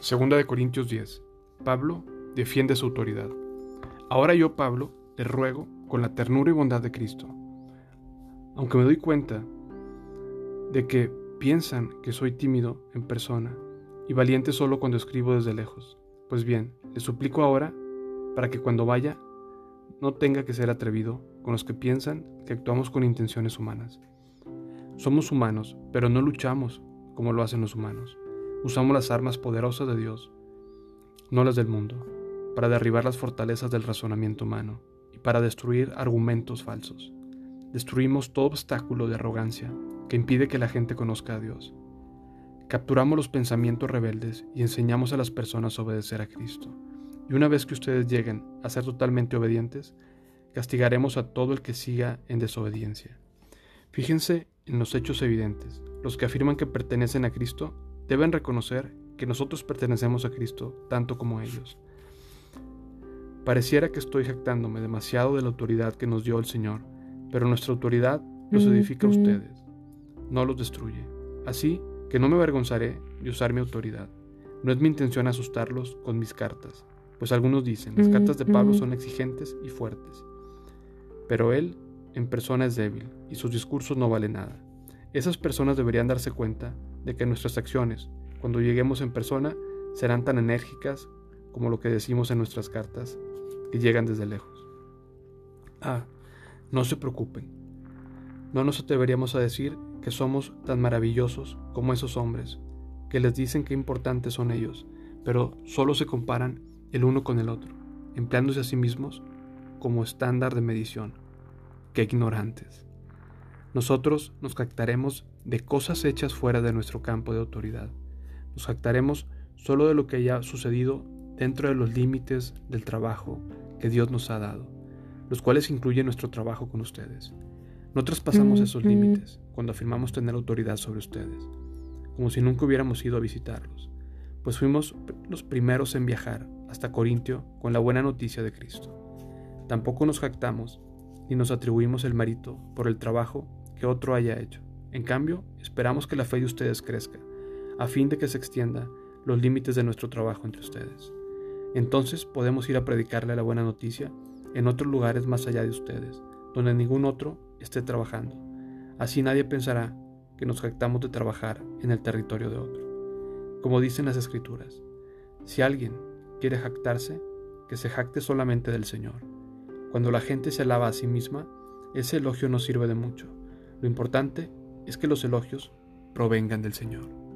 Segunda de Corintios 10. Pablo defiende su autoridad. Ahora yo, Pablo, le ruego con la ternura y bondad de Cristo. Aunque me doy cuenta de que piensan que soy tímido en persona y valiente solo cuando escribo desde lejos. Pues bien, le suplico ahora para que cuando vaya no tenga que ser atrevido con los que piensan que actuamos con intenciones humanas. Somos humanos, pero no luchamos como lo hacen los humanos. Usamos las armas poderosas de Dios, no las del mundo, para derribar las fortalezas del razonamiento humano y para destruir argumentos falsos. Destruimos todo obstáculo de arrogancia que impide que la gente conozca a Dios. Capturamos los pensamientos rebeldes y enseñamos a las personas a obedecer a Cristo. Y una vez que ustedes lleguen a ser totalmente obedientes, castigaremos a todo el que siga en desobediencia. Fíjense en los hechos evidentes. Los que afirman que pertenecen a Cristo deben reconocer que nosotros pertenecemos a Cristo tanto como ellos. Pareciera que estoy jactándome demasiado de la autoridad que nos dio el Señor, pero nuestra autoridad los edifica a ustedes, no los destruye. Así que no me avergonzaré de usar mi autoridad. No es mi intención asustarlos con mis cartas, pues algunos dicen, las cartas de Pablo son exigentes y fuertes, pero él en persona es débil y sus discursos no valen nada. Esas personas deberían darse cuenta de que nuestras acciones, cuando lleguemos en persona, serán tan enérgicas como lo que decimos en nuestras cartas, que llegan desde lejos. Ah, no se preocupen. No nos atreveríamos a decir que somos tan maravillosos como esos hombres, que les dicen qué importantes son ellos, pero solo se comparan el uno con el otro, empleándose a sí mismos como estándar de medición. Qué ignorantes. Nosotros nos jactaremos de cosas hechas fuera de nuestro campo de autoridad. Nos jactaremos solo de lo que haya sucedido dentro de los límites del trabajo que Dios nos ha dado, los cuales incluyen nuestro trabajo con ustedes. No traspasamos esos límites cuando afirmamos tener autoridad sobre ustedes, como si nunca hubiéramos ido a visitarlos, pues fuimos los primeros en viajar hasta Corintio con la buena noticia de Cristo. Tampoco nos jactamos ni nos atribuimos el mérito por el trabajo que otro haya hecho. En cambio, esperamos que la fe de ustedes crezca, a fin de que se extienda los límites de nuestro trabajo entre ustedes. Entonces podemos ir a predicarle la buena noticia en otros lugares más allá de ustedes, donde ningún otro esté trabajando. Así nadie pensará que nos jactamos de trabajar en el territorio de otro. Como dicen las escrituras, si alguien quiere jactarse, que se jacte solamente del Señor. Cuando la gente se alaba a sí misma, ese elogio no sirve de mucho. Lo importante es que los elogios provengan del Señor.